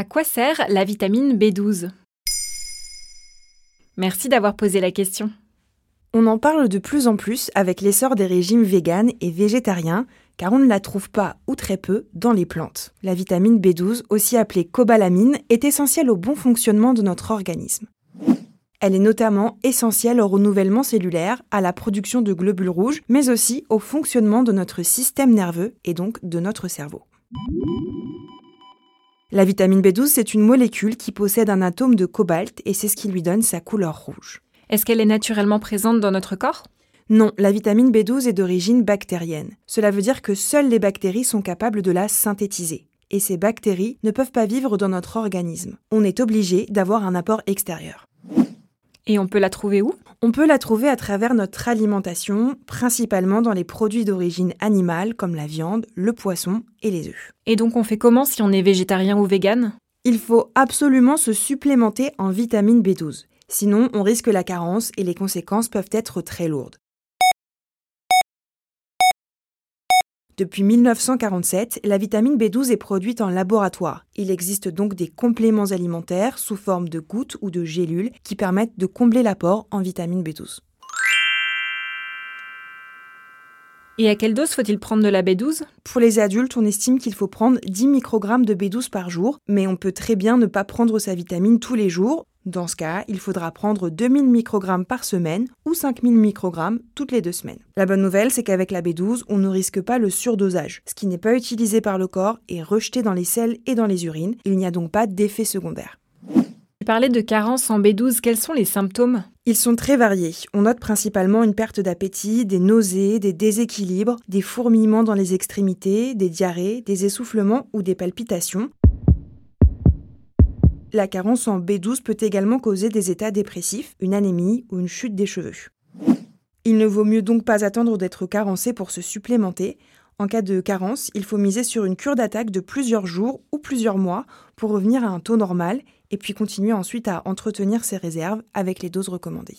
À quoi sert la vitamine B12? Merci d'avoir posé la question. On en parle de plus en plus avec l'essor des régimes véganes et végétariens, car on ne la trouve pas ou très peu dans les plantes. La vitamine B12, aussi appelée cobalamine, est essentielle au bon fonctionnement de notre organisme. Elle est notamment essentielle au renouvellement cellulaire, à la production de globules rouges, mais aussi au fonctionnement de notre système nerveux et donc de notre cerveau. La vitamine B12, c'est une molécule qui possède un atome de cobalt et c'est ce qui lui donne sa couleur rouge. Est-ce qu'elle est naturellement présente dans notre corps? Non, la vitamine B12 est d'origine bactérienne. Cela veut dire que seules les bactéries sont capables de la synthétiser. Et ces bactéries ne peuvent pas vivre dans notre organisme. On est obligé d'avoir un apport extérieur. Et on peut la trouver où? On peut la trouver à travers notre alimentation, principalement dans les produits d'origine animale comme la viande, le poisson et les œufs. Et donc on fait comment si on est végétarien ou végane Il faut absolument se supplémenter en vitamine B12. Sinon, on risque la carence et les conséquences peuvent être très lourdes. Depuis 1947, la vitamine B12 est produite en laboratoire. Il existe donc des compléments alimentaires sous forme de gouttes ou de gélules qui permettent de combler l'apport en vitamine B12. Et à quelle dose faut-il prendre de la B12 Pour les adultes, on estime qu'il faut prendre 10 microgrammes de B12 par jour, mais on peut très bien ne pas prendre sa vitamine tous les jours. Dans ce cas, il faudra prendre 2000 microgrammes par semaine ou 5000 microgrammes toutes les deux semaines. La bonne nouvelle, c'est qu'avec la B12, on ne risque pas le surdosage. Ce qui n'est pas utilisé par le corps est rejeté dans les selles et dans les urines. Il n'y a donc pas d'effet secondaire. Tu parlais de carence en B12, quels sont les symptômes? Ils sont très variés. On note principalement une perte d'appétit, des nausées, des déséquilibres, des fourmillements dans les extrémités, des diarrhées, des essoufflements ou des palpitations. La carence en B12 peut également causer des états dépressifs, une anémie ou une chute des cheveux. Il ne vaut mieux donc pas attendre d'être carencé pour se supplémenter. En cas de carence, il faut miser sur une cure d'attaque de plusieurs jours ou plusieurs mois pour revenir à un taux normal et puis continuer ensuite à entretenir ses réserves avec les doses recommandées.